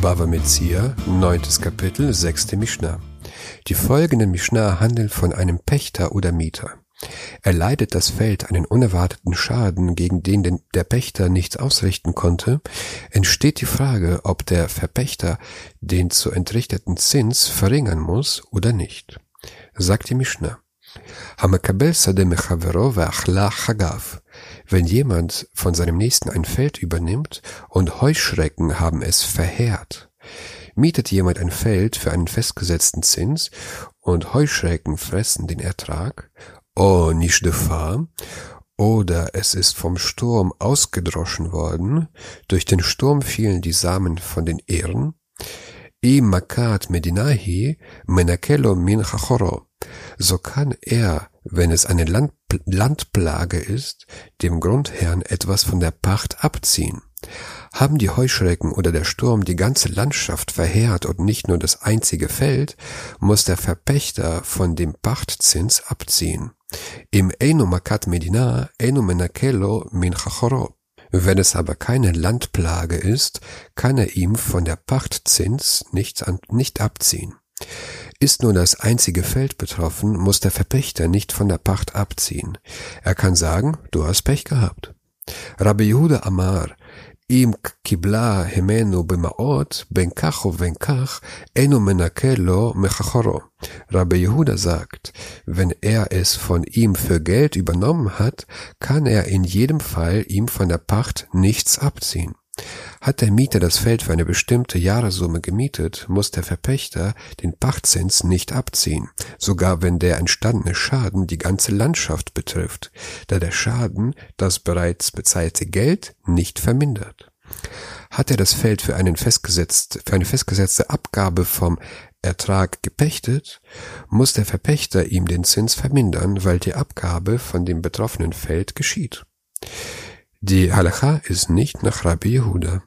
Bava Metzia, neuntes Kapitel, sechste Mishnah. Die folgenden Mishnah handeln von einem Pächter oder Mieter. Erleidet das Feld einen unerwarteten Schaden, gegen den der Pächter nichts ausrichten konnte, entsteht die Frage, ob der Verpächter den zu entrichteten Zins verringern muss oder nicht. Sagt die Mishnah. Wenn jemand von seinem Nächsten ein Feld übernimmt und Heuschrecken haben es verheert, mietet jemand ein Feld für einen festgesetzten Zins und Heuschrecken fressen den Ertrag, oh nicht Gefahr, oder es ist vom Sturm ausgedroschen worden, durch den Sturm fielen die Samen von den Ehren, i makat medinahi menakelo min chachoro, so kann er, wenn es eine Land Landplage ist, dem Grundherrn etwas von der Pacht abziehen. Haben die Heuschrecken oder der Sturm die ganze Landschaft verheert und nicht nur das einzige Feld, muss der Verpächter von dem Pachtzins abziehen. Im Einu Makat Medina, Einu Menakelo Min Chachoro. Wenn es aber keine Landplage ist, kann er ihm von der Pachtzins nicht, nicht abziehen. Ist nur das einzige Feld betroffen, muss der Verpächter nicht von der Pacht abziehen. Er kann sagen, du hast Pech gehabt. Rabbi Yehuda Amar, im kibla hemenu b'maot, ben kacho ben kach, enu menakelo mechachoro. Rabbi Yehuda sagt, wenn er es von ihm für Geld übernommen hat, kann er in jedem Fall ihm von der Pacht nichts abziehen. Hat der Mieter das Feld für eine bestimmte Jahressumme gemietet, muss der Verpächter den Pachtzins nicht abziehen, sogar wenn der entstandene Schaden die ganze Landschaft betrifft, da der Schaden das bereits bezahlte Geld nicht vermindert. Hat er das Feld für, einen festgesetzt, für eine festgesetzte Abgabe vom Ertrag gepechtet, muss der Verpächter ihm den Zins vermindern, weil die Abgabe von dem betroffenen Feld geschieht. Die Halacha ist nicht nach Rabbi Yehuda.